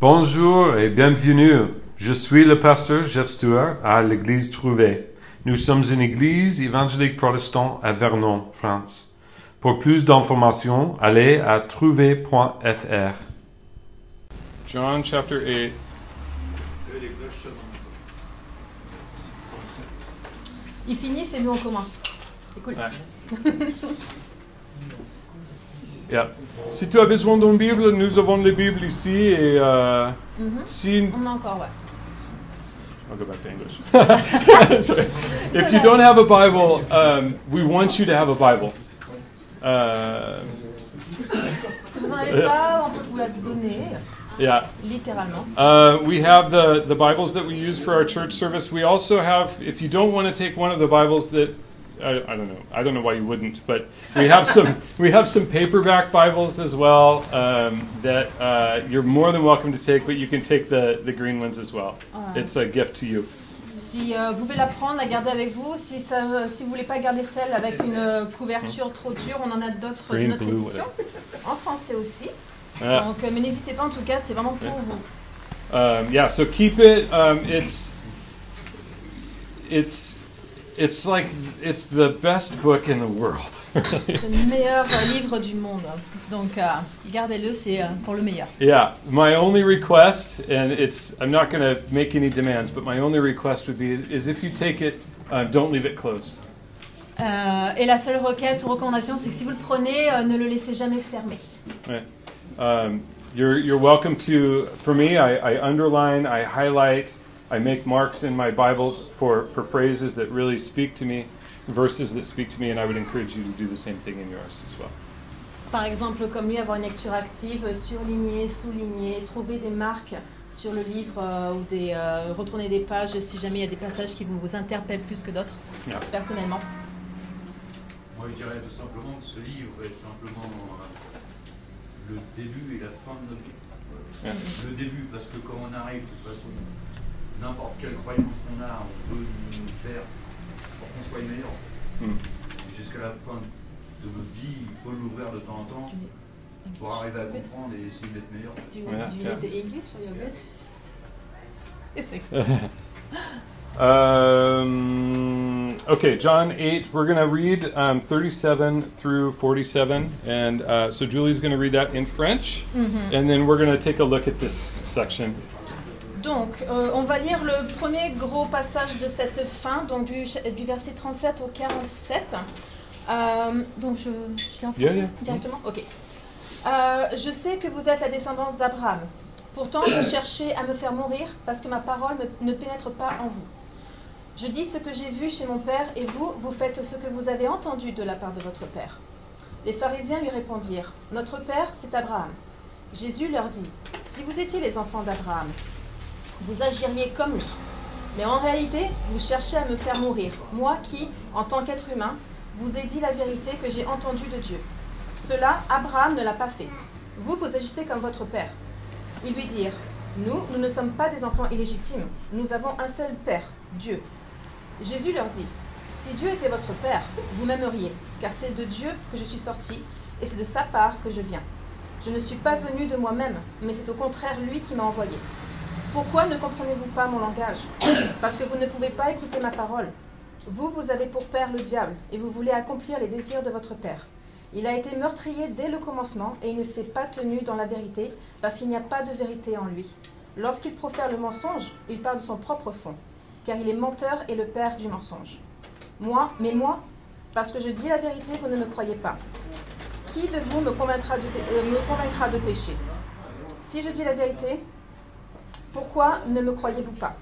Bonjour et bienvenue. Je suis le pasteur Jeff Stewart à l'église Trouvé. Nous sommes une église évangélique protestante à Vernon, France. Pour plus d'informations, allez à trouvé.fr. John chapter 8. Ils finissent et nous on commence. C'est cool. Yeah. Si tu as besoin d'une Bible, nous avons les Bibles ici et euh, Mhm. si On a encore, ouais. I'll go back to English. If you don't have a Bible, um, we want you to have a Bible. Uh, Si vous en avez pas, on peut vous la donner, yeah. littéralement. Uh, we have the, the Bibles that we use for our church service. We also have, if you don't want to take one of the Bibles that, I, I don't know, I don't know why you wouldn't, but we have some we have some paperback Bibles as well um, that uh, you're more than welcome to take, but you can take the, the green ones as well. Ouais. It's a gift to you. Si euh, vous pouvez la prendre, la garder avec vous. Si, ça, si vous voulez pas garder celle avec une euh, couverture trop dure, on en a d'autres d'une autre blue, édition. En français aussi. Uh, Donc, euh, mais n'hésitez pas, en tout cas, c'est vraiment pour vous. Um, yeah, so keep it. Um, it's it's it's like it's the best book in the world. C'est le meilleur euh, livre du monde. Donc, euh, gardez-le, c'est euh, pour le meilleur. yeah, my only request, and it's I'm not going to make any demands, but my only request would be is if you take it, uh, don't leave it closed. Euh, et la seule requête ou recommandation, c'est que si vous le prenez, euh, ne le laissez jamais fermé. Um, you're you're welcome to. For me, I, I underline, I highlight, I make marks in my Bible for for phrases that really speak to me, verses that speak to me, and I would encourage you to do the same thing in yours as well. Par exemple, comme lui, avoir une lecture active, surligner, souligner, trouver des marques sur le livre euh, ou des, euh, retourner des pages si jamais il y a des passages qui vous, vous interpellent plus que d'autres, Yeah. personnellement. Moi, je dirais tout simplement que ce livre est simplement euh, le début et la fin de notre vie. Ouais. Le début, parce que quand on arrive, de toute façon, n'importe quelle croyance qu'on a, on peut nous faire pour qu'on soit meilleur. Mm. Jusqu'à la fin de notre vie, il faut l'ouvrir de temps en temps pour arriver à comprendre et essayer d'être meilleur. Do you, Yeah, do you yeah. need the English or you're good? It's like- Um, okay, John 8, we're going to read um, 37 through 47. And uh, so Julie's going to read that in French. Mhm. And then we're going to take a look at this section. Donc, euh, on va lire le premier gros passage de cette fin, donc du, du verset 37 au 47. Euh, donc, je, je lis en français Yeah, yeah. directement? Ok. Euh, je sais que vous êtes la descendance d'Abraham. Pourtant, vous cherchez à me faire mourir parce que ma parole me- ne pénètre pas en vous. Je dis ce que j'ai vu chez mon père et vous, vous faites ce que vous avez entendu de la part de votre père. Les pharisiens lui répondirent Notre père, c'est Abraham. Jésus leur dit Si vous étiez les enfants d'Abraham, vous agiriez comme lui. Mais en réalité, vous cherchez à me faire mourir, moi qui, en tant qu'être humain, vous ai dit la vérité que j'ai entendue de Dieu. Cela, Abraham ne l'a pas fait. Vous, vous agissez comme votre père. Ils lui dirent, nous, nous ne sommes pas des enfants illégitimes, nous avons un seul Père, Dieu. Jésus leur dit, si Dieu était votre Père, vous m'aimeriez, car c'est de Dieu que je suis sorti, et c'est de sa part que je viens. Je ne suis pas venu de moi-même, mais c'est au contraire lui qui m'a envoyé. Pourquoi ne comprenez-vous pas mon langage? Parce que vous ne pouvez pas écouter ma parole. Vous, vous avez pour père le diable, et vous voulez accomplir les désirs de votre père. Il a été meurtrier dès le commencement, et il ne s'est pas tenu dans la vérité, parce qu'il n'y a pas de vérité en lui. Lorsqu'il profère le mensonge, il parle de son propre fond, car il est menteur et le père du mensonge. Moi, mais moi, parce que je dis la vérité, vous ne me croyez pas. Qui de vous me convaincra, pé- euh, me convaincra de péché? Si je dis la vérité, pourquoi ne me croyez-vous pas?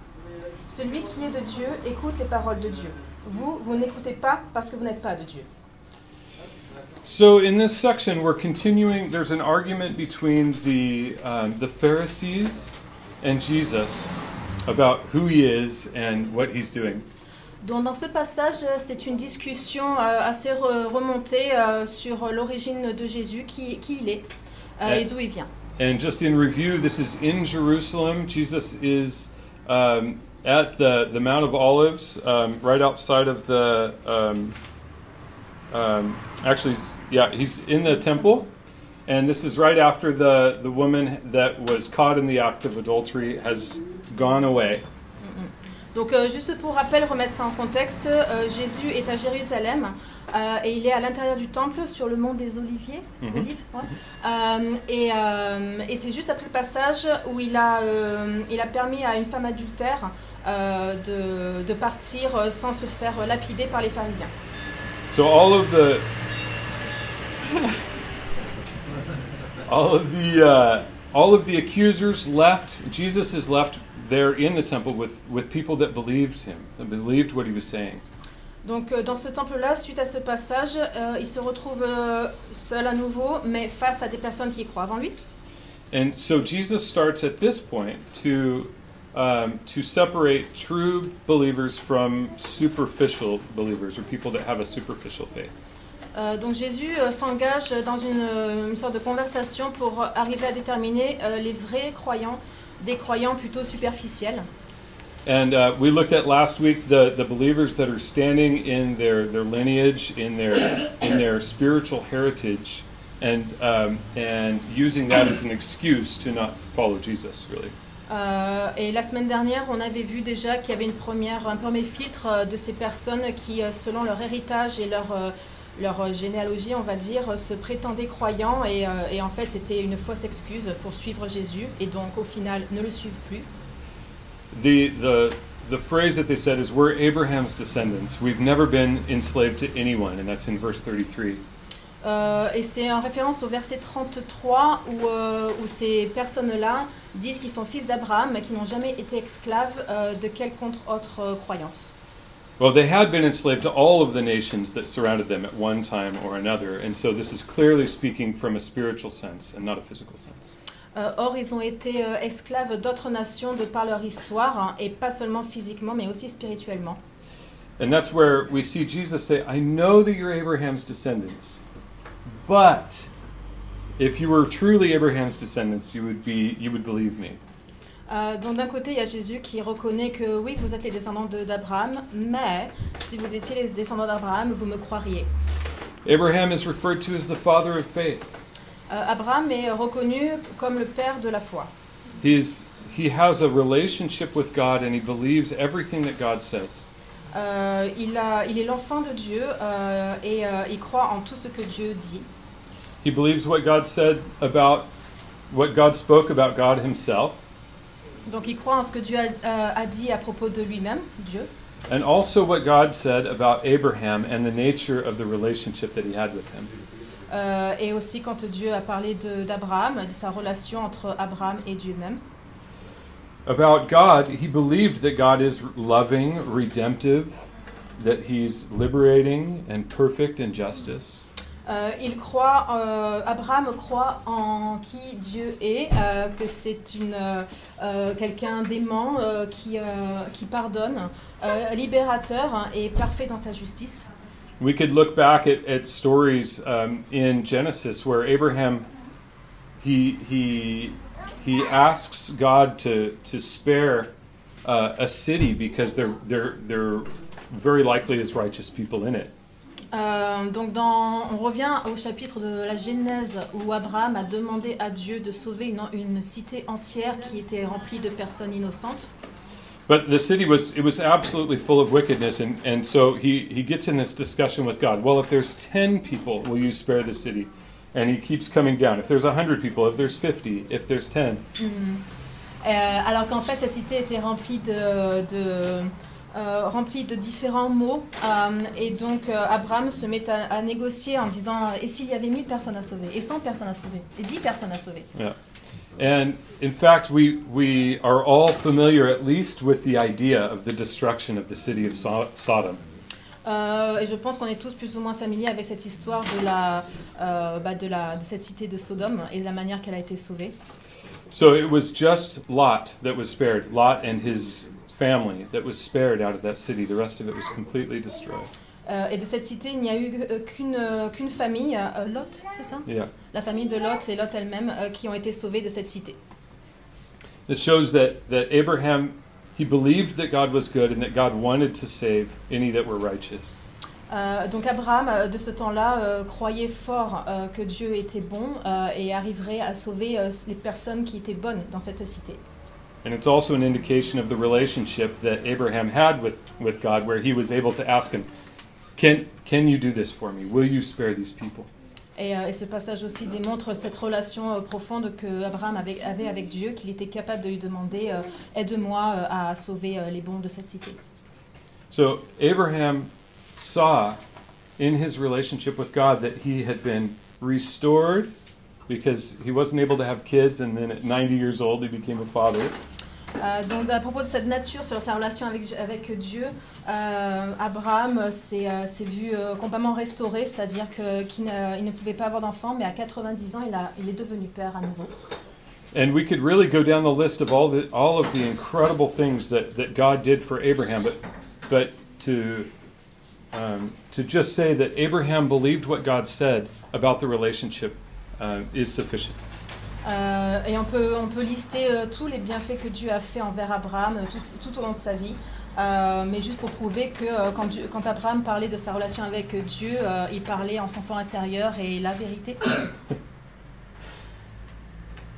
Celui qui est de Dieu écoute les paroles de Dieu. Vous, vous n'écoutez pas parce que vous n'êtes pas de Dieu. So in this section, we're continuing. There's an argument between the um, the Pharisees and Jesus about who he is and what he's doing. Donc, dans ce passage, euh, c'est une discussion euh, assez re- remontée euh, sur l'origine de Jésus, qui, qui il est euh, et d'où il vient. And just in review, this is in Jerusalem. Jesus is um, at the, the Mount of Olives, um, right outside of the. Um, um, actually, yeah, he's in the temple. And this is right after the, the woman that was caught in the act of adultery has gone away. Donc euh, juste pour rappel, remettre ça en contexte, euh, Jésus est à Jérusalem euh, et il est à l'intérieur du temple sur le mont des Oliviers. Mhm. Ouais. Euh, et euh, et c'est juste après le passage où il a, il a permis à une femme adultère de, de partir sans se faire lapider par les pharisiens. So all of the all of the uh, all of the accusers left. Jesus is left there in the temple with with people that believed him, that believed what he was saying. Donc euh, dans ce temple-là, suite à ce passage, euh, il se retrouve euh, seul à nouveau, mais face à des personnes qui croient en lui. And so Jesus starts at this point to um, to separate true believers from superficial believers or people that have a superficial faith. Euh, donc Jésus euh, s'engage dans une, euh, une sorte de conversation pour arriver à déterminer les vrais croyants des croyants plutôt superficiels. And uh, we looked at last week the, the believers that are standing in their, lineage, in their in their spiritual heritage, and um, and using that as an excuse to not follow Jesus. Really. Euh, et la semaine dernière, on avait vu déjà qu'il y avait une première, un premier filtre euh, de ces personnes qui, euh, selon leur héritage et leur, généalogie, on va dire, se prétendaient croyants et en fait c'était une fausse excuse pour suivre Jésus et donc au final ne le suivent plus. The the the phrase that they said is, "We're Abraham's descendants. We've never been enslaved to anyone," and that's in verse thirty-three. Euh, et c'est en référence au verset 33 où, euh, où ces personnes-là disent qu'ils sont fils d'Abraham mais qui n'ont jamais été esclaves euh, de quelconque autre euh, croyance. Well, they had been enslaved to all of the nations that surrounded them at one time or another, and so this is clearly speaking from a spiritual sense and not a physical sense. Euh, or, ils ont été euh, esclaves d'autres nations de par leur histoire, hein, et pas seulement physiquement, mais aussi spirituellement. And that's where we see Jesus say, I know that you're Abraham's descendants, but if you were truly Abraham's descendants, you would, be, you would believe me. Euh, donc d'un côté, il y a Jésus qui reconnaît que oui, vous êtes les descendants de- d'Abraham, mais si vous étiez les descendants d'Abraham, vous me croiriez. Abraham is referred to as the father of faith. Euh, Abraham est reconnu comme le père de la foi. He's, he has a relationship with God and he believes everything that God says. Euh, il, a- il est l'enfant de Dieu euh, et euh, il croit en tout ce que Dieu dit. He believes what God said about what God spoke about God himself, Donc il croit en ce que Dieu a, euh, a dit à propos de lui-même, Dieu, and also what God said about Abraham and the nature of the relationship that he had with him. Euh, et aussi quand Dieu a parlé de- d'Abraham, de, sa relation entre Abraham et Dieu même. About God, he believed that God is loving, redemptive, that he's liberating and perfect in justice. Euh, il croit, euh, Abraham croit en qui Dieu est, euh, que c'est une euh, euh, quelqu'un d'aimant qui, qui pardonne, libérateur hein, et parfait dans sa justice. We could look back at, at stories um, in Genesis where Abraham he he he asks God to to spare uh, a city because there there there very likely is righteous people in it. Euh, donc dans, on revient au chapitre de la Genèse où Abraham a demandé à Dieu de sauver une, une cité entière qui était remplie de personnes innocentes. But the city was it was absolutely full of wickedness, and, and so he, he gets in this discussion with God. Well, if there's ten people, will you spare the city? And he keeps coming down. If there's hundred people, if there's fifty, if there's ten. Euh, alors qu'en fait, cette cité était remplie de, de, euh, remplie de différents mots. euh, et donc, euh, Abraham se met à, à négocier en disant Et s'il y avait 1000 personnes à sauver Et 100 personnes à sauver Et 10 personnes à sauver And in fact, we we are all familiar, at least, with the idea of the destruction of the city of so- Sodom. Euh, Et je pense qu'on est tous plus ou moins familiers avec cette histoire de, la, euh, bah, de, la, de cette cité de Sodome et de la manière qu'elle a été sauvée. So it was just Lot that was spared. Lot and his family that was spared out of that city. The rest of it was completely destroyed. Euh, et de cette cité, il n'y a eu euh, qu'une euh, qu'une famille, euh, Lot, c'est ça Yeah. La famille de Lot et Lot elle-même euh, qui ont été sauvés de cette cité. This shows that, that Abraham, he believed that God was good and that God wanted to save any that were righteous. Euh, donc Abraham, de ce temps-là, croyait fort que Dieu était bon et arriverait à sauver les personnes qui étaient bonnes dans cette cité. And it's also an indication of the relationship that Abraham had with, with God, where he was able to ask him, can, can you do this for me? Will you spare these people? Et, euh, et ce passage aussi démontre cette relation euh, profonde que Abraham avait, avait avec Dieu, qu'il était capable de lui demander euh, aide-moi euh, à sauver euh, les bons de cette cité. So Abraham saw in his relationship with God that he had been restored because he wasn't able to have kids, and then at 90 years old, he became a father. Euh, donc à propos de cette nature, sur sa relation avec, avec Dieu, euh, Abraham s'est euh, vu euh, complètement restauré, c'est-à-dire qu'il ne, il ne pouvait pas avoir d'enfant, mais à 90 ans, il, a, il est devenu père à nouveau. And we could really go down the list of all the all of the incredible things that, that God did for Abraham, but but to um, to just say that Abraham believed what God said about the relationship uh, is sufficient. Euh, et on peut, on peut lister euh, tous les bienfaits que Dieu a fait envers Abraham euh, tout, tout au long de sa vie. Mais juste pour prouver que quand, Dieu- quand Abraham parlait de sa relation avec Dieu, il parlait en son fort intérieur et la vérité.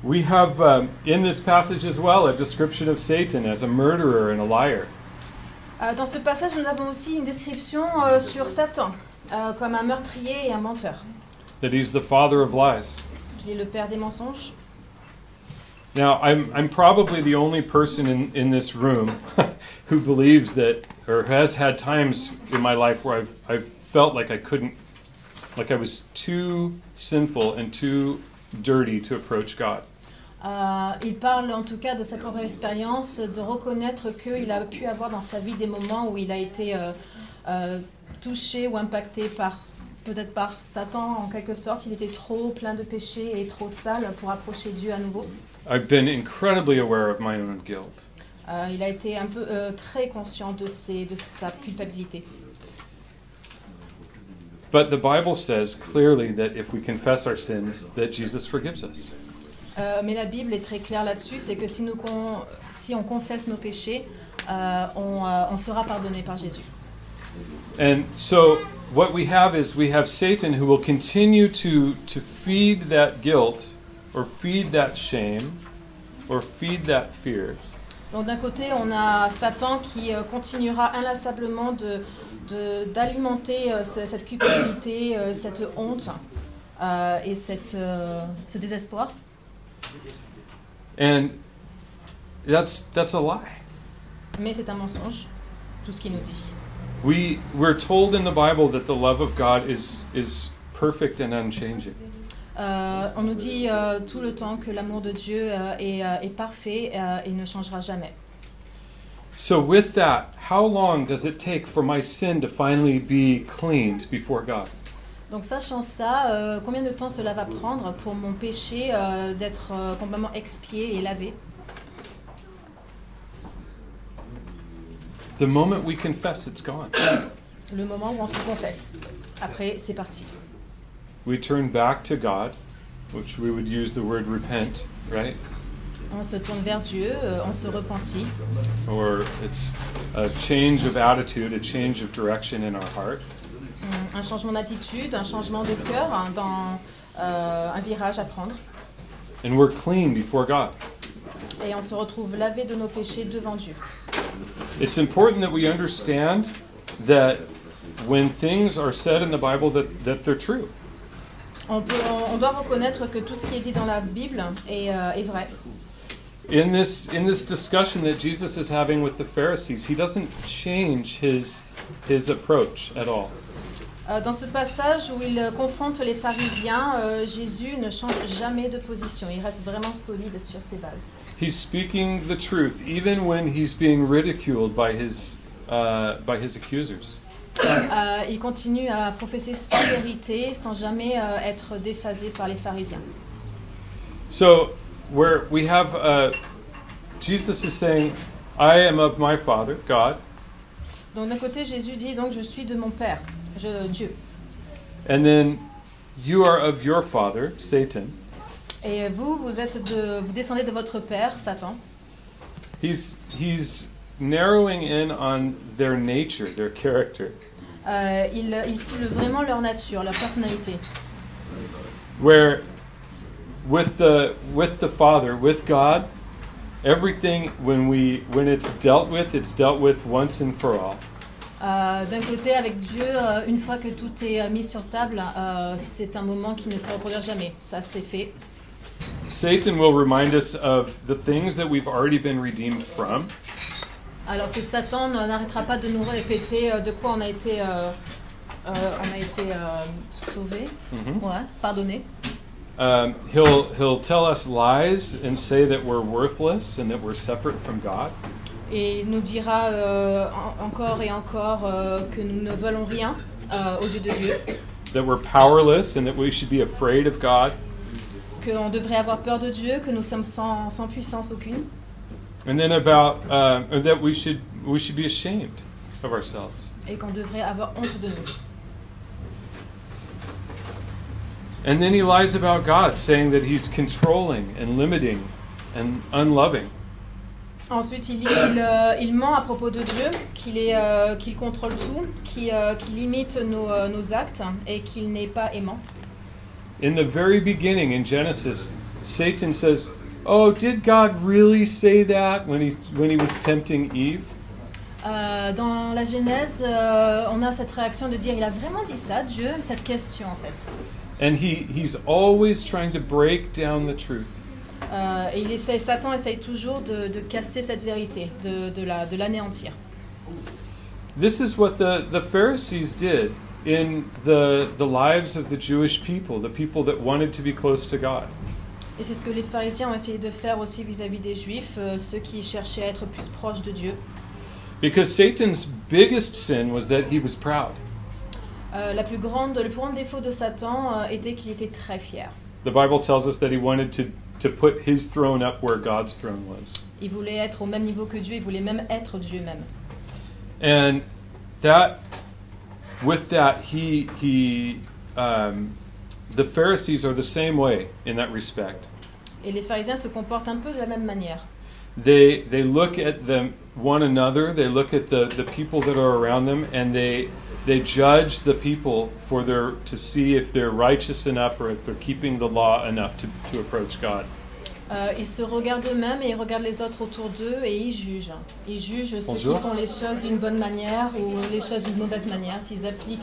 We have um, in this passage as well a description of Satan as a murderer and a liar. Dans ce passage, nous avons aussi une description sur Satan comme un meurtrier et un menteur, That he's the father of lies. Qu'il est le père des mensonges. Now, I'm, I'm probably the only person in, in this room who believes that, or has had times in my life where I've, I've felt like I couldn't, like I was too sinful and too dirty to approach God. Euh, il parle en tout cas de sa propre expérience, de reconnaître qu'il a pu avoir dans sa vie des moments où il a été euh, euh, touché ou impacté par peut-être par Satan en quelque sorte. Il était trop plein de péchés et trop sale pour approcher Dieu à nouveau. I've been incredibly aware of my own guilt. Euh, il a été un peu euh, très conscient de, ses, de sa culpabilité. But the Bible says clearly that if we confess our sins, that Jesus forgives us. Euh, mais la Bible est très claire là-dessus, c'est que si, nous con- si on confesse nos péchés, on, euh, on sera pardonné par Jésus. And so what we have is we have Satan who will continue to to feed that guilt or feed that shame or feed that fear. Donc d'un côté, on a Satan qui euh, continuera inlassablement de, de- d'alimenter euh, cette culpabilité, euh, cette honte euh, et cette, euh, ce désespoir. And that's that's a lie. Mais c'est un mensonge, tout ce qu'il nous dit. We we're told in the Bible that the love of God is is perfect and unchanging. Euh, on nous dit euh, tout le temps que l'amour de Dieu euh, est, euh, est parfait euh, et ne changera jamais. So with that, how long does it take for my sin to finally be cleaned before God? Donc sachant ça, euh, combien de temps cela va prendre pour mon péché d'être complètement expié et lavé? The moment we confess, it's gone. Le moment où on se confesse. Après, c'est parti. We turn back to God, which we would use the word repent, right? On se tourne vers Dieu, euh, on se repentit. Or it's a change of attitude, a change of direction in our heart. Un changement d'attitude, un changement de cœur, hein, dans euh, un virage à prendre. And we're clean before God. Et on se retrouve lavé de nos péchés devant Dieu. It's important that we understand that when things are said in the Bible that, that they're true. On, peut- on doit reconnaître que tout ce qui est dit dans la Bible est, euh, est vrai. In this in this discussion that Jesus is having with the Pharisees, he doesn't change his his approach at all. Euh, dans ce passage où il confronte les pharisiens, euh, Jésus ne change jamais de position. Il reste vraiment solide sur ses bases. He's speaking the truth even when he's being ridiculed by his uh, by his accusers. Euh, il continue à professer sa vérité sans jamais euh, être déphasé par les pharisiens. So where we have uh, Jesus is saying, "I am of my Father, God," Donc d'un côté, Jésus dit donc je suis de mon Père, je- Dieu. and then you are of your father, Satan. Et vous, vous êtes de, vous descendez de votre père, Satan. He's he's narrowing in on their nature, their character. Euh, ils, ils ciblent vraiment leur nature, leur personnalité. Where with the with the Father, with God, everything when we when it's dealt with, it's dealt with once and for all. Euh, D'un côté, avec Dieu, euh, une fois que tout est mis sur table, euh, c'est un moment qui ne se reproduira jamais. Ça, c'est fait. Satan will remind us of the things that we've already been redeemed from, Alors que Satan n'arrêtera pas de nous répéter euh, de quoi on a été, euh, euh, on a été euh, sauvé, Mhm. ouais, pardonné. Um, he'll he'll tell us lies and say that we're worthless and that we're separate from God. Et il nous dira euh, en- encore et encore euh, que nous ne valons rien aux yeux de Dieu, that we're powerless and that we should be afraid of God, qu'on devrait avoir peur de Dieu, que nous sommes sans, sans puissance aucune, and then about uh, that we should we should be ashamed of ourselves. et qu'on devrait avoir honte de nous. And then he lies about God, saying that he's controlling and limiting and unloving. Ensuite, il, il, euh, il ment à propos de Dieu, qu'il est, euh, qu'il contrôle tout, qu'il euh, qu'il limite nos, euh, nos actes et qu'il n'est pas aimant. In the very beginning in Genesis, Satan says, "Oh, did God really say that when he when he was tempting Eve?" Euh, dans la Genèse, euh, on a cette réaction de dire il a vraiment dit ça, Dieu, cette question en fait. And he he's always trying to break down the truth. Euh, et il essaye, Satan essaye toujours de, de casser cette vérité, de, de la- de l'anéantir. This is what the, the Pharisees did in the, the lives of the Jewish people, the people that wanted to be close to God. Et c'est ce que les pharisiens ont essayé de faire aussi vis-à-vis des juifs, euh, ceux qui cherchaient à être plus proches de Dieu. Because Satan's biggest sin was that he was proud. Euh, la plus grande, le plus grand défaut de Satan euh, était qu'il était très fier. The Bible tells us that he wanted to, to put his throne up where God's throne was. Il voulait être au même niveau que Dieu, il voulait même être Dieu même. And that, with that, he, he, um, the Pharisees are the same way in that respect. Et les pharisiens se comportent un peu de la même manière. they they look at them one another they look at the the people that are around them and they they judge the people for their to see if they're righteous enough or if they're keeping the law enough to, to approach God Euh, ils se regardent eux-mêmes et ils regardent les autres autour d'eux et ils jugent. Ils jugent ceux Bonjour. qui font les choses d'une bonne manière ou les choses d'une mauvaise manière, s'ils appliquent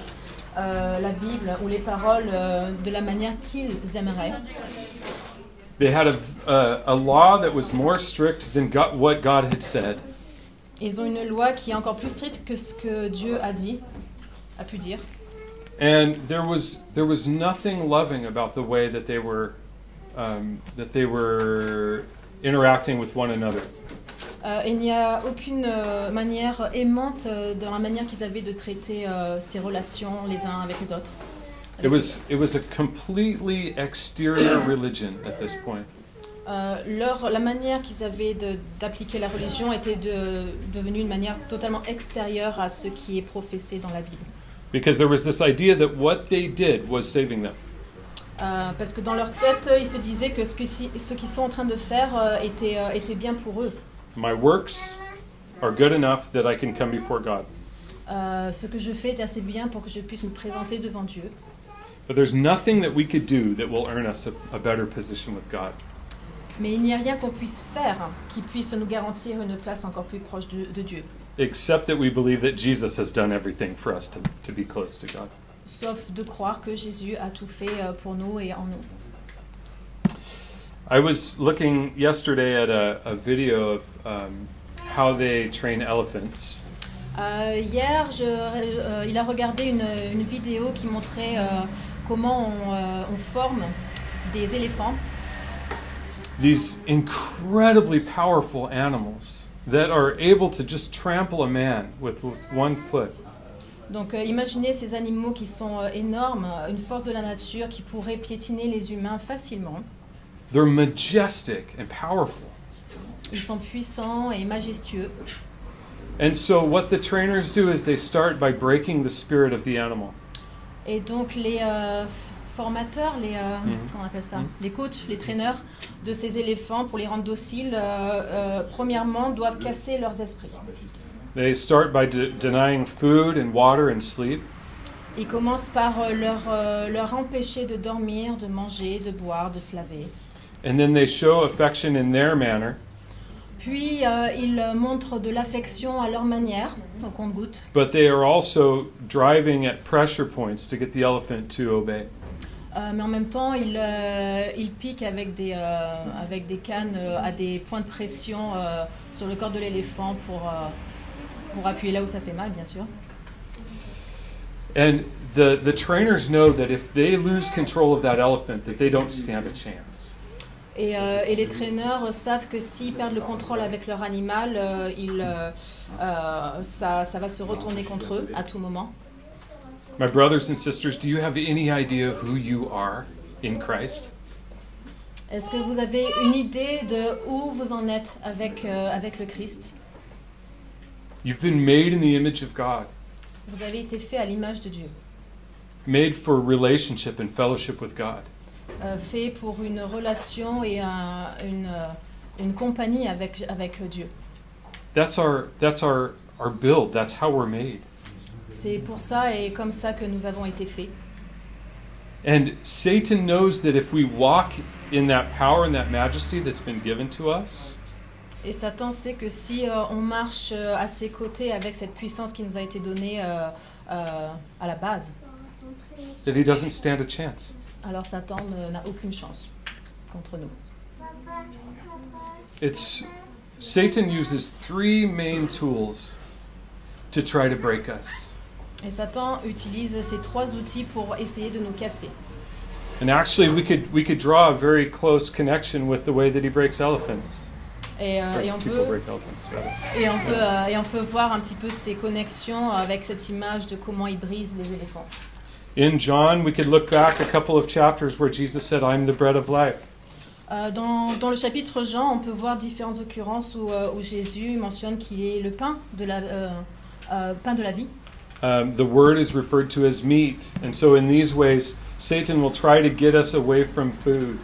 euh, la Bible ou les paroles euh, de la manière qu'ils aimeraient. they had a, a, a law that was more strict than God, what God had said Ils ont une loi qui est encore plus stricte que ce que Dieu a dit, a pu dire. and there was there was nothing loving about the way that they were um, that they were interacting with one another Euh, il n'y a aucune euh, manière aimante euh, dans la manière qu'ils avaient de traiter euh, ces relations les uns avec les autres. it was it was a completely exterior religion at this point Euh, leur, la manière qu'ils avaient d'appliquer la religion était de, devenue une manière totalement extérieure à ce qui est professé dans la Bible. because there was this idea that what they did was saving them. Euh, parce que dans leur tête, ils se disaient que ce si- ce qu'ils sont en train de faire euh, était, euh, était bien pour eux. My works are good enough that I can come before God. Euh, ce que je fais est assez bien pour que je puisse me présenter devant Dieu. But there's nothing that we could do that will earn us a, a better position with God. Mais il n'y a rien qu'on puisse faire qui puisse nous garantir une place encore plus proche de, de Dieu. Except that we believe that Jesus has done everything for us to, to be close to God. Sauf de croire que Jésus a tout fait euh, pour nous et en nous. I was looking yesterday at a, a video of um, how they train elephants. Euh, hier, je- euh, il a regardé une, une vidéo qui montrait euh, comment on, on forme des éléphants. These incredibly powerful animals that are able to just trample a man with, with one foot. Donc euh, imaginez ces animaux qui sont euh, énormes, euh, une force de la nature qui pourrait piétiner les humains facilement. They're majestic and powerful. Ils sont puissants et majestueux. And so, what the trainers do is they start by breaking the spirit of the animal. Et donc les euh, formateurs, les, euh, Mhm. on appelle ça? Mhm. Les coachs, les traîneurs de ces éléphants pour les rendre dociles, euh, premièrement, doivent casser leurs esprits. They start by de- denying food and water and sleep. Ils commencent par euh, leur, euh, leur empêcher de dormir, de manger, de boire, de se laver. And then they show affection in their manner, Puis euh, ils euh, montrent de l'affection à leur manière, au compte-gouttes. but they are also driving at pressure points to get the elephant to obey. Euh, mais en même temps, ils, ils piquent avec des, avec des cannes à des points de pression sur le corps de l'éléphant pour, pour appuyer là où ça fait mal, bien sûr. And the, the trainers know that if they lose control of that elephant, that they don't stand a chance. Et, euh, et les traîneurs savent que s'ils perdent le contrôle avec leur animal, euh, ils, euh, ça, ça va se retourner contre eux à tout moment. My brothers and sisters, do you have any idea who you are in Christ? Est-ce que vous avez une idée de où vous en êtes avec, avec le Christ? You've been made in the image of God, Vous avez été fait à l'image de Dieu, made for relationship and fellowship with God. euh, fait pour une relation et un- une, euh, une compagnie avec, avec Dieu. That's our that's our our build. That's how we're made. C'est pour ça et comme ça que nous avons été faits. And Satan knows that if we walk in that power and that majesty that's been given to us, Et Satan sait que si euh, on marche euh, à ses côtés avec cette puissance qui nous a été donnée euh, euh, à la base, that he doesn't stand a chance. alors Satan n'a aucune chance contre nous. It's Satan uses three main tools to try to break us. Et Satan utilise ces trois outils pour essayer de nous casser. And actually, we could we could draw a very close connection with the way that he breaks elephants. Et, euh, et on peut, et, on peut, euh, et on peut voir un petit peu ces connexions avec cette image de comment il brise les éléphants. In John, we could look back a couple of chapters where Jesus said, "I'm the bread of life." Euh, dans, dans le chapitre Jean, on peut voir différentes occurrences où, euh, où Jésus mentionne qu'il est le pain de la, euh, euh, pain de la vie. Um, the word is referred to as meat, and so in these ways, Satan will try to get us away from food.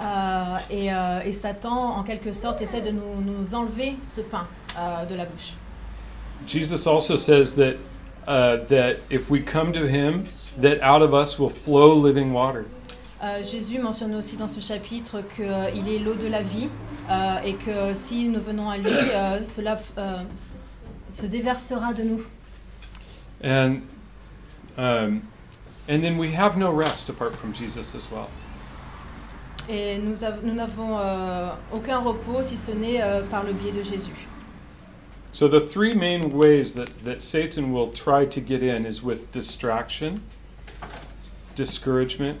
Euh, et, euh, et Satan, en quelque sorte, essaie de nous, nous enlever ce pain euh, de la bouche. Jesus also says that uh, that if we come to Him, that out of us will flow living water. Euh, Jésus mentionne aussi dans ce chapitre qu'il est l'eau de la vie et que si nous venons à lui, cela se déversera de nous. And um, and then we have no rest apart from Jesus as well. Et nous av- nous n'avons euh, aucun repos si ce n'est euh, par le biais de Jésus. So the three main ways that, that Satan will try to get in is with distraction, discouragement,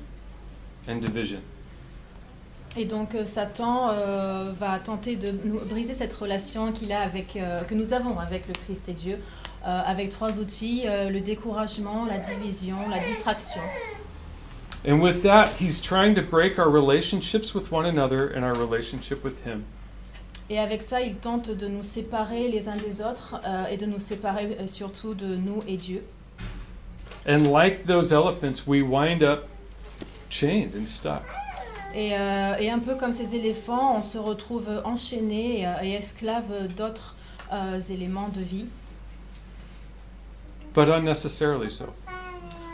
and division. Et donc euh, Satan euh, va tenter de briser cette relation qu'il a avec, euh, que nous avons avec le Christ et Dieu, euh, avec trois outils le découragement, la division, la distraction. And with that, he's trying to break our relationships with one another and our relationship with him. Et avec ça, il tente de nous séparer les uns des autres euh, et de nous séparer euh, surtout de nous et Dieu. And like those elephants, we wind up chained and stuck. Et, euh, et un peu comme ces éléphants, on se retrouve enchaînés et, euh, et esclaves d'autres euh, éléments de vie, But unnecessarily so.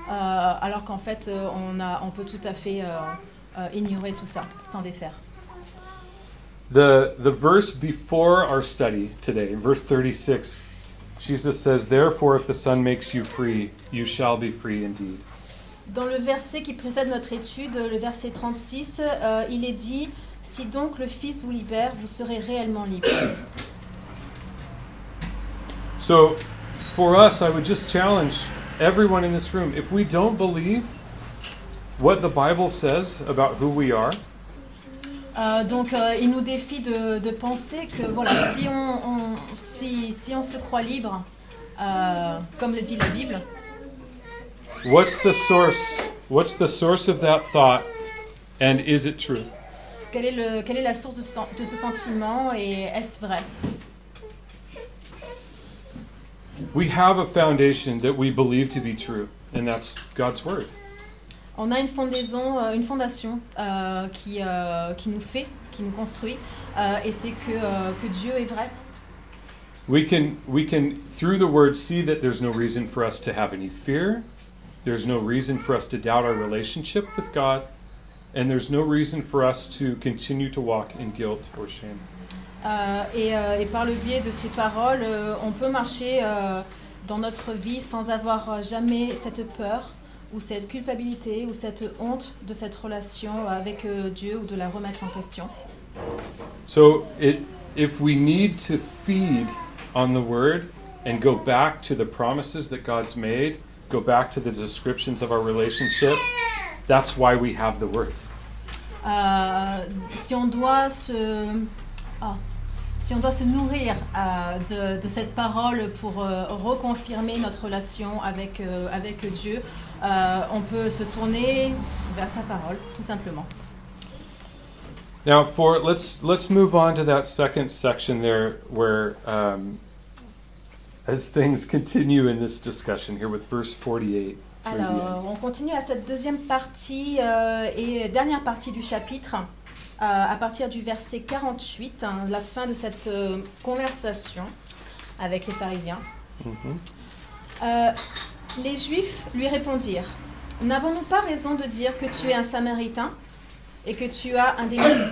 Euh, alors qu'en fait, euh, on, a, on peut tout à fait euh, euh, ignorer tout ça, s'en défaire. The, the verse before our study today, verse 36, Jesus says, Therefore, if the Son makes you free, you shall be free indeed. Dans le verset qui précède notre étude, le verset 36, euh, il est dit Si donc le Fils vous libère, vous serez réellement libre. So, for us, I would just challenge everyone in this room if we don't believe what the Bible says about who we are, Euh, donc, euh, il nous défie de, de penser que voilà, si on, on- si, si on se croit libre, euh, comme le dit la Bible, what's the source? What's the source of that thought, and is it true? quelle est, le, quelle est la source de ce, sen- de ce sentiment et est-ce vrai? We have a foundation that we believe to be true, and that's God's Word. On a une fondaison, euh, une fondation euh, qui, euh, qui nous fait, qui nous construit, euh, et c'est que, euh, que Dieu est vrai. We can, we can, through the word, see that there's no reason for us to have any fear. There's no reason for us to doubt our relationship with God. And there's no reason for us to continue to walk in guilt or shame. Euh, et, euh, et par le biais de ces paroles, euh, on peut marcher dans notre vie sans avoir jamais cette peur ou cette culpabilité ou cette honte de cette relation avec Dieu ou de la remettre en question. So, it, if we need to feed on the word and go back to the promises that God's made, go back to the descriptions of our relationship, that's why we have the word. Si on doit se, ah, si on doit se nourrir euh, de, de cette parole pour euh, reconfirmer notre relation avec, euh, avec Dieu, euh, on peut se tourner vers sa parole, tout simplement. Now, for let's let's move on to that second section there, where um, as things continue in this discussion here with verse forty-eight. through the end. Alors, on continue à cette deuxième partie euh, et dernière partie du chapitre, à partir du verset 48, hein, la fin de cette euh, conversation avec les pharisiens. Mhm. Euh, les Juifs lui répondirent N'avons-nous pas raison de dire que tu es un Samaritain et que tu as un démon?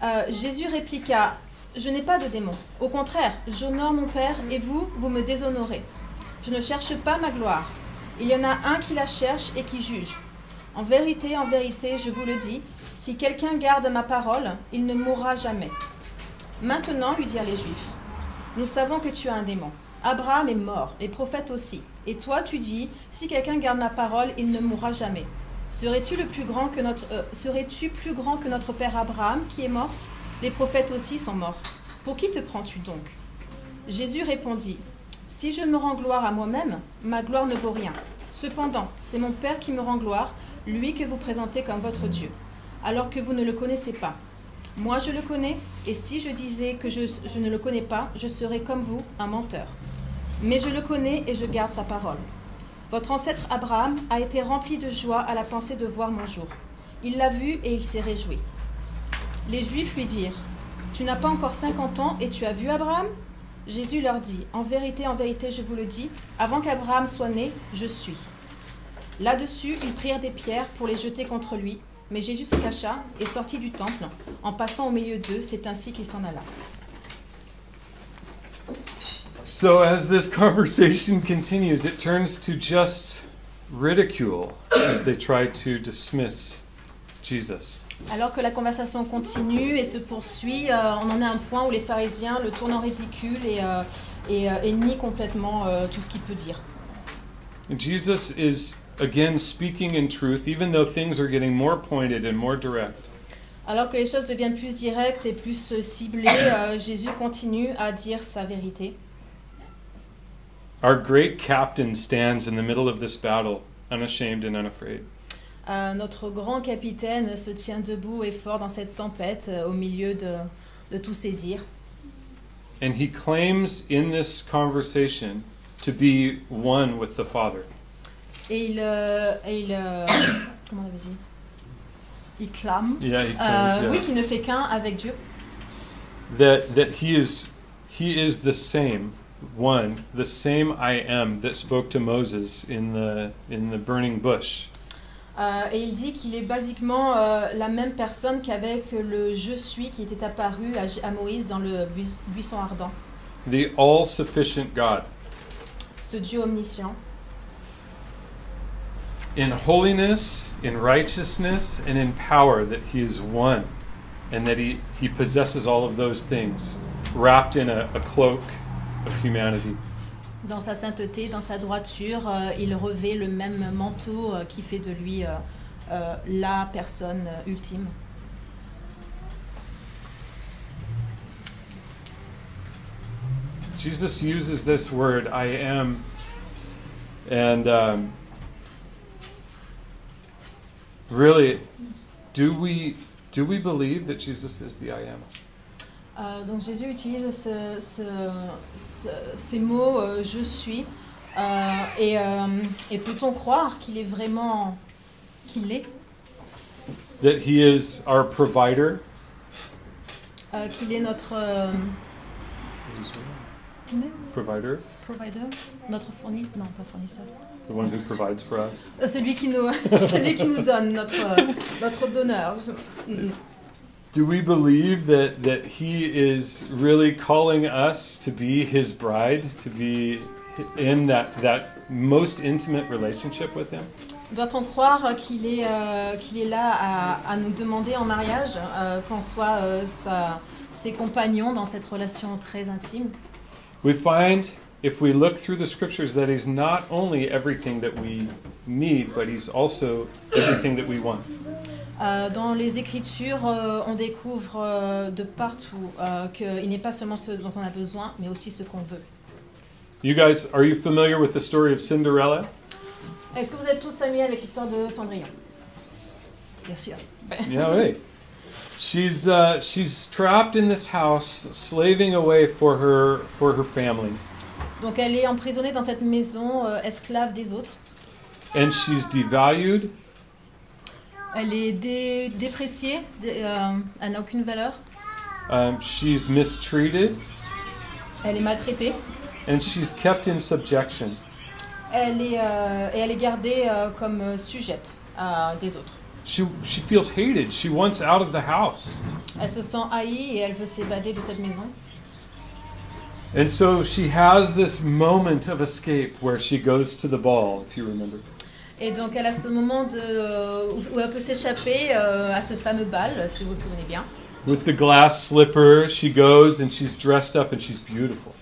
Euh, Jésus répliqua Je n'ai pas de démon. Au contraire, j'honore mon Père et vous, vous me déshonorez. Je ne cherche pas ma gloire. Il y en a un qui la cherche et qui juge. En vérité, en vérité, je vous le dis, si quelqu'un garde ma parole, il ne mourra jamais. Maintenant, lui dirent les Juifs, nous savons que tu as un démon. Abraham est mort, les prophètes aussi. Et toi, tu dis, si quelqu'un garde ma parole, il ne mourra jamais. Serais-tu plus euh, serais-tu plus grand que notre père Abraham qui est mort? Les prophètes aussi sont morts. Pour qui te prends-tu donc? Jésus répondit Si je me rends gloire à moi-même, ma gloire ne vaut rien. Cependant, c'est mon Père qui me rend gloire, lui que vous présentez comme votre Dieu, alors que vous ne le connaissez pas. Moi je le connais, et si je disais que je, ne le connais pas, je serais comme vous, un menteur. Mais je le connais et je garde sa parole. Votre ancêtre Abraham a été rempli de joie à la pensée de voir mon jour. Il l'a vu et il s'est réjoui. Les Juifs lui dirent, Tu n'as pas encore 50 ans et tu as vu Abraham? Jésus leur dit, En vérité, en vérité, je vous le dis, avant qu'Abraham soit né, je suis. Là-dessus, ils prirent des pierres pour les jeter contre lui, mais Jésus se cacha et sortit du temple. En passant au milieu d'eux, c'est ainsi qu'il s'en alla. So, as this conversation continues, it turns to just ridicule as they try to dismiss Jesus. Alors que la conversation continue et se poursuit, euh, on en est à un point où les pharisiens le tournent en ridicule et, euh, et, euh, et nient complètement tout ce qu'il peut dire. Jesus is again speaking in truth, even though things are getting more pointed and more direct. Alors que les choses deviennent plus directes et plus euh, ciblées, euh, Jésus continue à dire sa vérité. Our great captain stands in the middle of this battle, unashamed and unafraid. Euh, notre grand capitaine se tient debout et fort dans cette tempête euh, au milieu de, de tous ces dires. And he claims in this conversation to be one with the Father. Et il, euh, et il euh, comment on avait dit? Il clame, Yeah, he euh, yeah. oui, qu'il ne fait qu'un avec Dieu. that that he is he is the same one, the same I am that spoke to Moses in the in the burning bush. Euh, et il dit qu'il est basiquement euh, la même personne qu'avec le je suis qui était apparu à, à Moïse dans le buis- buisson ardent. The all-sufficient God. Ce Dieu omniscient. In holiness, in righteousness, and in power that he is one and that he, he possesses all of those things wrapped in a, a cloak of humanity. Dans sa sainteté, dans sa droiture, euh, il revêt le même manteau euh, qui fait de lui euh, euh, la personne ultime. Jesus uses this word, I am, and um, really, do we do we believe that Jesus is the I am? Euh, donc Jésus utilise ce- ce- ce- ces mots euh, je suis Euh, et, euh, et peut-on croire qu'il est vraiment qu'il l'est That He is our provider, Euh, qu'il est notre Provider, Provider? Notre fournisseur? Non, pas fournisseur. The one who provides for us. Euh, Celui qui nous, celui qui nous donne, notre, notre donneur. Mm. Do we believe that, that He is really calling us to be His bride, to be in that, that most intimate relationship with Him? Doit-on croire qu'il est, euh, qu'il est là à, à nous demander en mariage, euh, qu'on soit euh, sa- ses compagnons dans cette relation très intime? We find, if we look through the scriptures, that He's not only everything that we need, but He's also everything that we want. Euh, Dans les Écritures, euh, on découvre euh, de partout euh, qu'il n'est pas seulement ce dont on a besoin, mais aussi ce qu'on veut. You guys, are you familiar with the story of Cinderella? Est-ce que vous êtes tous familiers avec l'histoire de Cendrillon Bien sûr. Yeah, wait. She's uh, she's trapped in this house, slaving away for her for her family, Donc elle est emprisonnée dans cette maison, euh, esclave des autres. and she's devalued. Elle est dé- dépréciée, dé- euh, elle n'a aucune valeur, Um, she's mistreated, elle est maltraitée, and she's kept in subjection. elle est, euh, et elle est gardée comme sujette des autres. She she feels hated. She wants out of the house, Elle se sent haïe et elle veut s'évader de cette maison. And so she has this moment of escape where she goes to the ball, if you remember. Et donc elle a ce moment de, euh, où elle peut s'échapper euh, à ce fameux bal, si vous vous souvenez bien. With the glass slipper, she goes and she's dressed up and she's beautiful.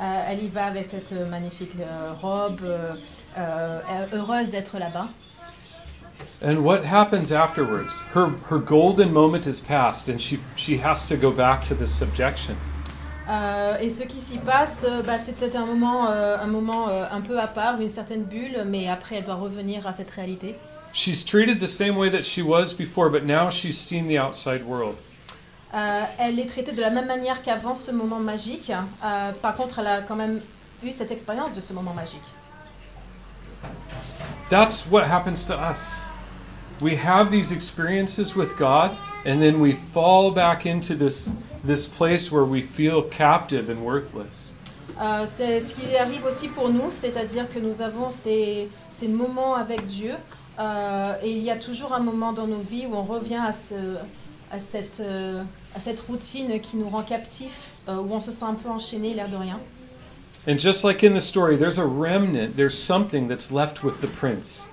Euh, elle y va avec cette euh, magnifique euh, robe, euh, euh, heureuse d'être là-bas. And what happens afterwards? Her her golden moment is past, and she she has to go back to this subjection. Euh, et ce qui s'y passe, euh, bah, c'est peut-être un moment, euh, un moment euh, un peu à part, une certaine bulle, mais après elle doit revenir à cette réalité. She's treated the same way that she was before, but now she's seen the outside world. Elle est traitée de la même manière qu'avant ce moment magique. Par contre, elle a quand même eu cette expérience de ce moment magique. That's what happens to us. We have these experiences with God, and then we fall back into this this place where we feel captive and worthless. Euh, c'est ce qui arrive aussi pour nous, c'est-à-dire que nous avons ces, ces moments avec Dieu, euh, et il y a toujours un moment dans nos vies où on revient à, ce, à, cette, euh, à cette routine qui nous rend captifs, euh, où on se sent un peu enchaîné, l'air de rien. And just like in the story, there's a remnant, there's something that's left with the prince.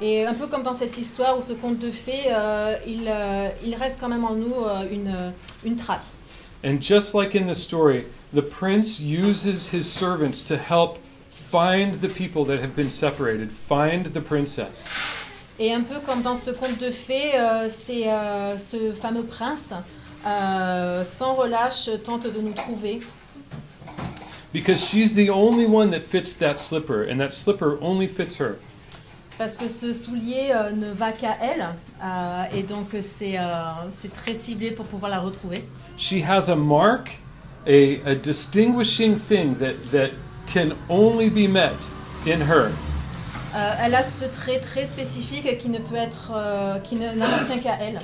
Et un peu comme dans cette histoire où ce conte de fées, euh, il, euh, il reste quand même en nous euh, une, une trace. And just like in the story, the prince uses his servants to help find the people that have been separated, find the princess. Et un peu comme dans ce conte de fées, euh, c'est euh, ce fameux prince, euh, sans relâche, tente de nous trouver. Because she's the only one that fits that slipper, and that slipper only fits her. Parce que ce soulier euh, ne va qu'à elle, euh, et donc c'est euh, c'est très ciblé pour pouvoir la retrouver. She has a mark, a, a distinguishing thing that, that can only be met in her. Euh, elle a ce trait très spécifique qui ne peut être, euh, qui n'appartient qu'à elle.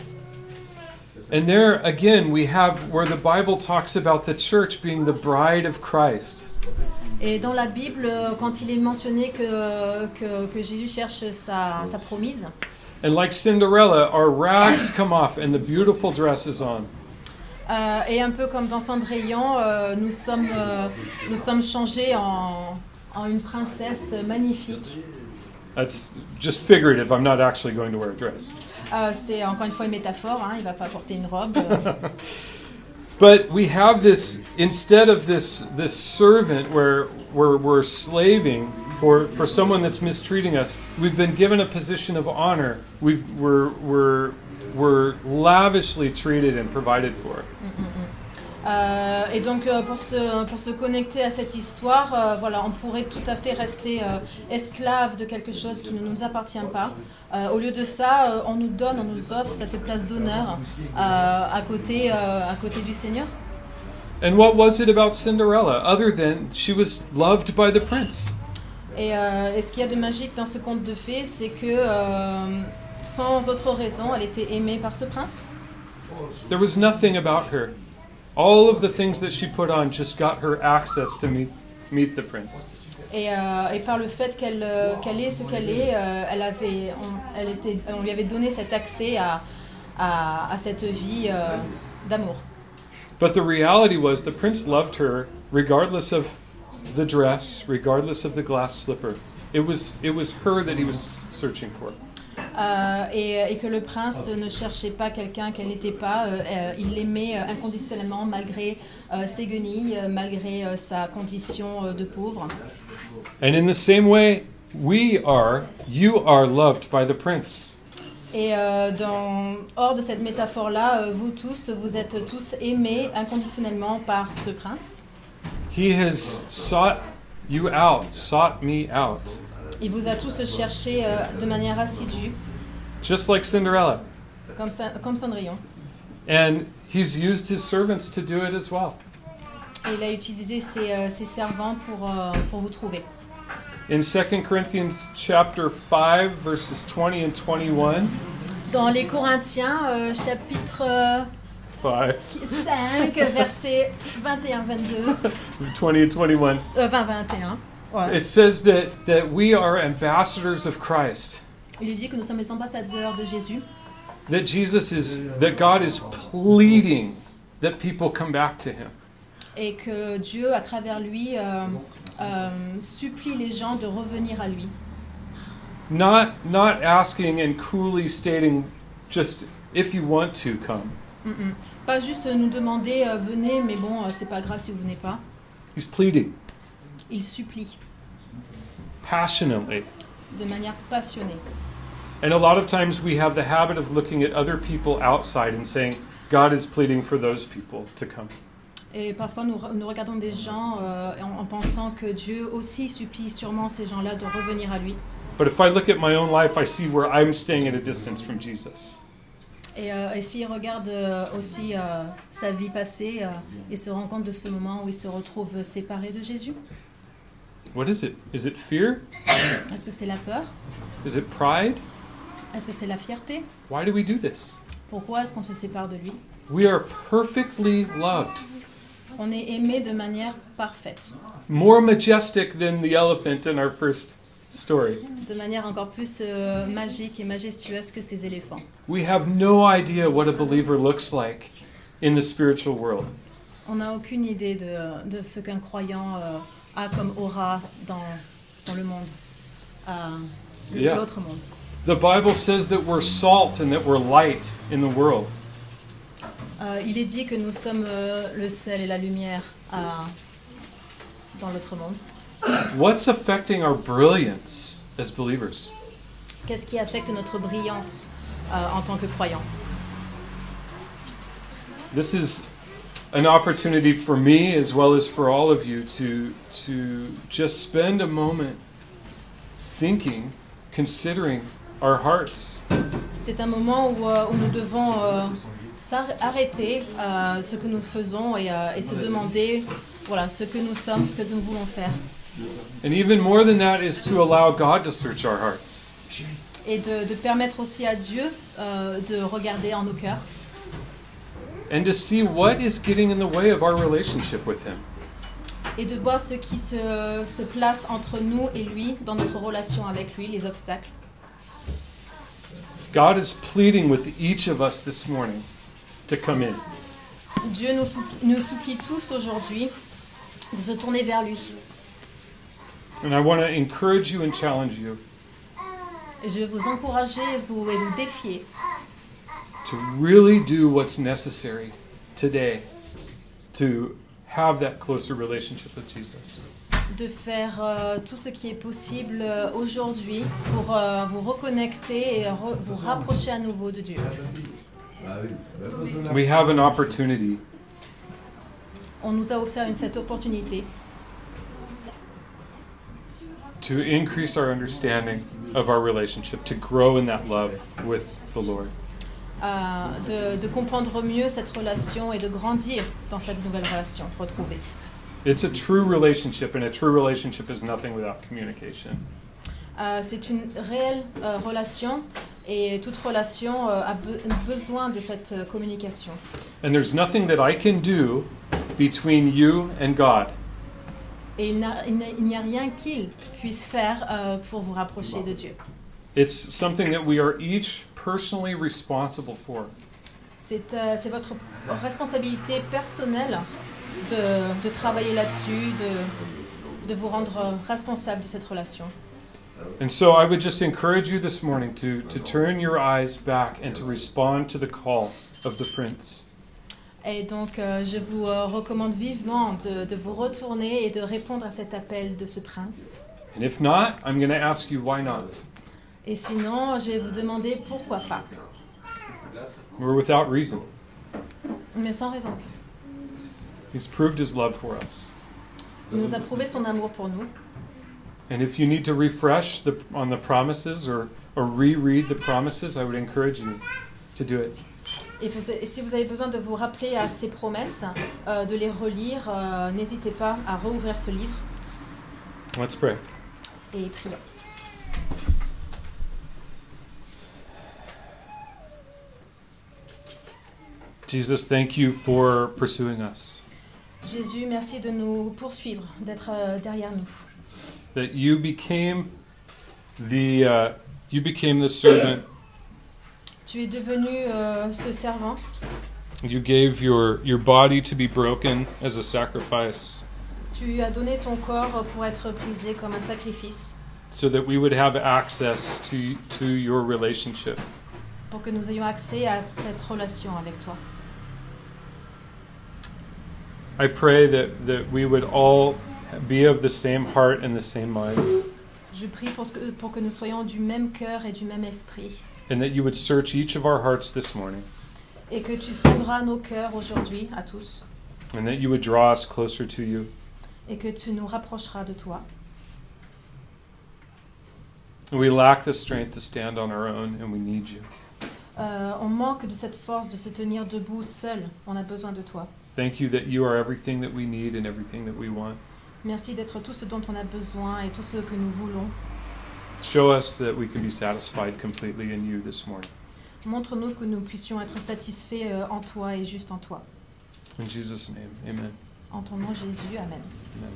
And there again, we have where the Bible talks about the church being the bride of Christ. Et dans la Bible, euh, quand il est mentionné que, que, que Jésus cherche sa, sa promise, And like Cinderella, our rags come off and the beautiful dress is on. euh, et un peu comme dans Cendrillon, euh, nous, sommes, euh, nous sommes changés en, en une princesse magnifique. That's just figurative. I'm not actually going to wear a dress. Euh, C'est encore une fois une métaphore, hein, il ne va pas porter une robe. But we have this instead of this this servant where where we're slaving for for someone that's mistreating us, we've been given a position of honor. We've we're we're we're lavishly treated and provided for. Mm-hmm, mm-hmm. Euh, et donc euh, pour se, pour se connecter à cette histoire, euh, voilà, on pourrait tout à fait rester esclave de quelque chose qui ne nous appartient pas. Au lieu de ça, on nous donne, on nous offre cette place d'honneur à, côté, à côté du Seigneur. And what was it about Cinderella other than she was loved by the prince? Et, et ce qu'il y a de magique dans ce conte de fées, c'est que sans autre raison, elle était aimée par ce prince. There was nothing about her. All of the things that she put on just got her access to meet, meet the prince. Et, euh, et par le fait qu'elle euh, qu'elle est ce qu'elle est, euh, elle avait, on, elle était, on lui avait donné cet accès à, à, à cette vie euh, d'amour. But the reality was the prince loved her regardless of the dress, regardless of the glass slipper. It was, it was her that he was searching for. Euh, et, et que le prince ne cherchait pas quelqu'un qu'elle n'était pas, euh, euh, il l'aimait euh, inconditionnellement malgré euh, ses guenilles, euh, malgré euh, sa condition euh, de pauvre. And in the same way, we are, you are loved by the prince. Et euh, dans, hors de cette métaphore-là, euh, vous tous, vous êtes tous aimés inconditionnellement par ce prince. He has sought you out, sought me out. Il vous a tous cherché euh, de manière assidue, Just like Cinderella. comme, comme Cendrillon. And he's used his servants to do it as well. Et il a utilisé ses, euh, ses servants pour, euh, pour vous trouver. In 2 Corinthians chapter 5 verses 20 and 21, Dans les Corinthiens, euh, chapitre euh, 5, 5, versets 21-22, 20 and 21, euh, 20-21. It says that, that we are ambassadors of Christ. Il dit que nous sommes les ambassadeurs de Jésus, That Jesus is, that God is pleading that people come back to him. et que Dieu, à travers lui, euh, euh, supplie les gens de revenir à lui. Not, not asking and coolly stating just, if you want to, come. Mm-mm. Pas juste nous demander euh, venez, mais bon, euh, c'est pas grave si vous venez pas. He's pleading Il supplie passionately. de manière passionnée. And a lot of times we have the habit of looking at other people outside and saying, God is pleading for those people to come. Et parfois, nous, nous regardons des gens euh, en, en pensant que Dieu aussi supplie sûrement ces gens-là de revenir à lui. But if I look at my own life, I see where I'm staying at a distance from Jesus. Et, euh, et s'il regarde euh, aussi euh, sa vie passée euh, et se rend compte de ce moment où il se retrouve séparé de Jésus, What is it? Is it fear? est-ce que c'est la peur? Is it pride? Est-ce que c'est la fierté? Why do we do this? Pourquoi est-ce qu'on se sépare de lui? We are perfectly loved, On est aimé de manière parfaite, more majestic than the elephant in our first story. de manière encore plus euh, magique et majestueuse que ces éléphants. We have no idea what a believer looks like in the spiritual world. On n'a aucune idée de, de ce qu'un croyant euh, a comme aura dans, dans le monde, euh, Yeah. l'autre monde. The Bible says that we're salt and that we're light in the world. Euh, il est dit que nous sommes euh, le sel et la lumière euh, dans l'autre monde. What's affecting our brilliance as believers? Qu'est-ce qui affecte notre brillance euh, en tant que croyant This is an opportunity for me as well as for all of you to to just spend a moment thinking, considering our hearts. C'est un moment où, euh, où nous devons euh, s'ar- arrêter euh, ce que nous faisons et, euh, et se demander voilà, ce que nous sommes, ce que nous voulons faire. And even more than that is to allow God to search our hearts. Et de, de permettre aussi à Dieu euh, de regarder en nos cœurs And to see what is getting in the way of our relationship with Him. et de voir ce qui se, se place entre nous et lui dans notre relation avec lui, les obstacles. God is pleading with each of us this morning to come in. Dieu nous, soupl- nous supplie tous aujourd'hui de se tourner vers lui. And I want to encourage you and challenge you Et je vous encourager vous, et vous défier to really do what's necessary today to have that closer relationship with Jesus. de faire euh, tout ce qui est possible euh, aujourd'hui pour euh, vous reconnecter et re- vous rapprocher à nouveau de Dieu. We have an opportunity On nous a offert une, cette opportunité to increase our understanding of our relationship, to grow in that love with the Lord. Euh, de, de comprendre mieux cette relation et de grandir dans cette nouvelle relation retrouvée. It's a true relationship, and a true relationship is nothing without communication. Euh, C'est une réelle euh, relation, Et toute relation euh, a be- besoin de cette euh, communication. And there's nothing that I can do between you and God. Et il n'y a rien qu'il puisse faire euh, pour vous rapprocher de Dieu. It's something that we are each personally responsible for? C'est euh, votre responsabilité personnelle de, de travailler là-dessus, de, de vous rendre responsable de cette relation. And so I would just encourage you this morning to, to turn your eyes back and to respond to the call of the Prince. Et donc, euh, je vous euh, recommande vivement de, de vous retourner et de répondre à cet appel de ce prince. And if not, I'm going to ask you why not. Et sinon, je vais vous demander pourquoi pas, We're without reason. mais sans raison. He's proved his love for us. Il nous a prouvé son amour pour nous. And if you need to refresh the, on the promises or, or reread the promises, I would encourage you to do it. Et, vous- et si vous avez besoin de vous rappeler à ces promesses, euh, de les relire, euh, n'hésitez pas à rouvrir ce livre Let's pray. et prions. Jesus, thank you for pursuing us. Jésus, merci de nous poursuivre, d'être euh, derrière nous. That you became the uh, you became the servant. Tu es devenu euh, ce servant. You gave your your body to be broken as a sacrifice, Tu as donné ton corps pour être brisé comme un sacrifice, so that we would have access to to your relationship. pour que nous ayons accès à cette relation avec toi. I pray that that we would all be of the same heart and the same mind, Je prie pour que, pour que nous soyons du même cœur et du même esprit, and that you would search each of our hearts this morning, et que tu sonderas nos cœurs aujourd'hui à tous, and that you would draw us closer to you. et que tu nous rapprocheras de toi. We lack the strength to stand on our own, and we need you. Euh, on manque de cette force de se tenir debout seul. On a besoin de toi. Thank you that you are everything that we need and everything that we want. Merci d'être tout ce dont on a besoin et tout ce que nous voulons. Show us that we can be satisfied completely in you this morning. Montre-nous que nous puissions être satisfaits euh, en toi et juste en toi. In Jesus' name, amen. En ton nom Jésus, Amen. amen.